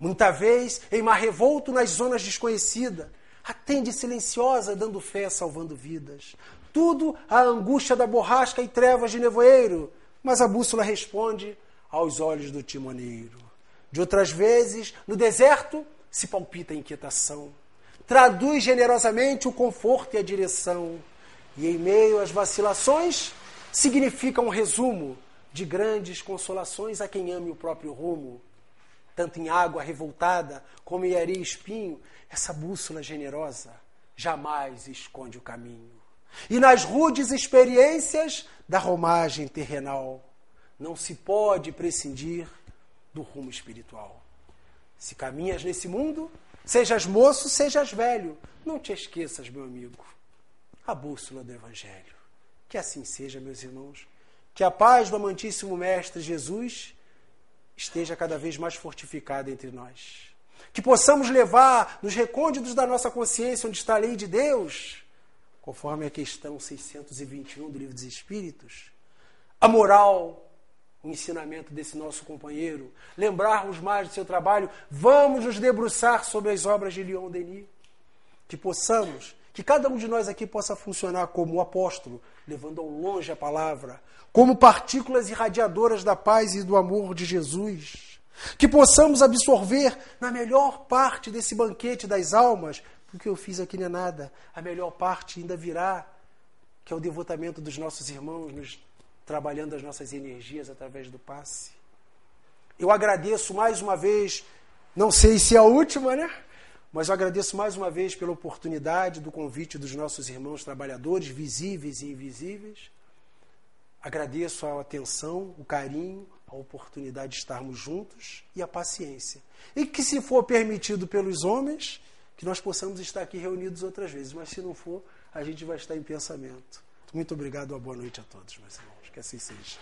Muita vez, em mar revolto nas zonas desconhecidas, atende silenciosa, dando fé, salvando vidas tudo a angústia da borrasca e trevas de nevoeiro, mas a bússola responde aos olhos do timoneiro. De outras vezes, no deserto, se palpita a inquietação. Traduz generosamente o conforto e a direção. E em meio às vacilações, significa um resumo de grandes consolações a quem ame o próprio rumo. Tanto em água revoltada como em areia espinho, essa bússola generosa jamais esconde o caminho. E nas rudes experiências da romagem terrenal, não se pode prescindir do rumo espiritual. Se caminhas nesse mundo, sejas moço, sejas velho, não te esqueças, meu amigo, a bússola do Evangelho. Que assim seja, meus irmãos. Que a paz do amantíssimo Mestre Jesus esteja cada vez mais fortificada entre nós. Que possamos levar nos recônditos da nossa consciência, onde está a lei de Deus, conforme a questão 621 do Livro dos Espíritos, a moral, o ensinamento desse nosso companheiro, lembrarmos mais do seu trabalho, vamos nos debruçar sobre as obras de Leon Denis, que possamos, que cada um de nós aqui possa funcionar como o apóstolo, levando ao longe a palavra, como partículas irradiadoras da paz e do amor de Jesus. Que possamos absorver na melhor parte desse banquete das almas o que eu fiz aqui não é nada. A melhor parte ainda virá, que é o devotamento dos nossos irmãos, nos trabalhando as nossas energias através do passe. Eu agradeço mais uma vez, não sei se é a última, né? Mas eu agradeço mais uma vez pela oportunidade do convite dos nossos irmãos trabalhadores, visíveis e invisíveis. Agradeço a atenção, o carinho, a oportunidade de estarmos juntos e a paciência. E que, se for permitido pelos homens, que nós possamos estar aqui reunidos outras vezes, mas se não for, a gente vai estar em pensamento. Muito obrigado, uma boa noite a todos, meus irmãos. Que assim seja.